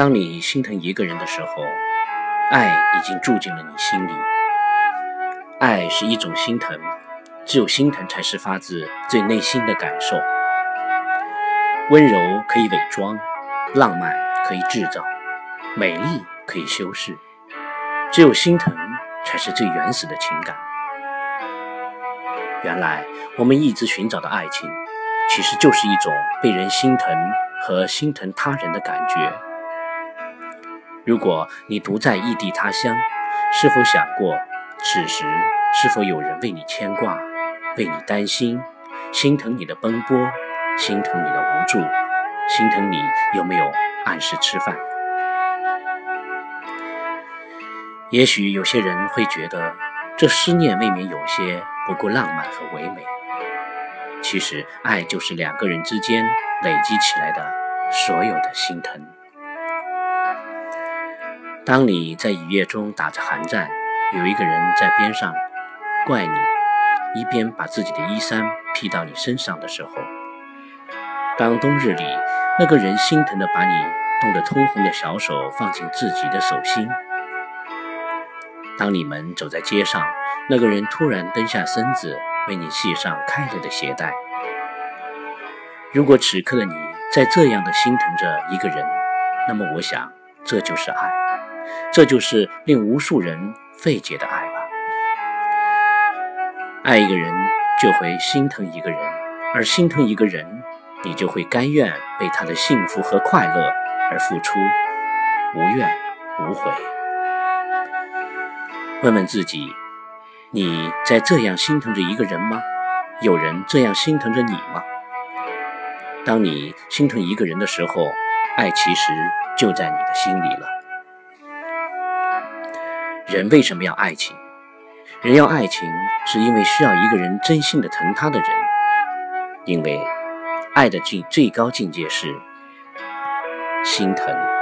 当你心疼一个人的时候，爱已经住进了你心里。爱是一种心疼，只有心疼才是发自最内心的感受。温柔可以伪装，浪漫可以制造，美丽可以修饰，只有心疼才是最原始的情感。原来我们一直寻找的爱情，其实就是一种被人心疼和心疼他人的感觉。如果你独在异地他乡，是否想过，此时是否有人为你牵挂，为你担心，心疼你的奔波，心疼你的无助，心疼你有没有按时吃饭？也许有些人会觉得，这思念未免有些不够浪漫和唯美。其实，爱就是两个人之间累积起来的所有的心疼。当你在雨夜中打着寒战，有一个人在边上怪你，一边把自己的衣衫披到你身上的时候；当冬日里那个人心疼的把你冻得通红的小手放进自己的手心；当你们走在街上，那个人突然蹲下身子为你系上开了的鞋带。如果此刻的你在这样的心疼着一个人，那么我想，这就是爱。这就是令无数人费解的爱吧。爱一个人就会心疼一个人，而心疼一个人，你就会甘愿为他的幸福和快乐而付出，无怨无悔。问问自己，你在这样心疼着一个人吗？有人这样心疼着你吗？当你心疼一个人的时候，爱其实就在你的心里了。人为什么要爱情？人要爱情，是因为需要一个人真心的疼他的人。因为爱的最最高境界是心疼。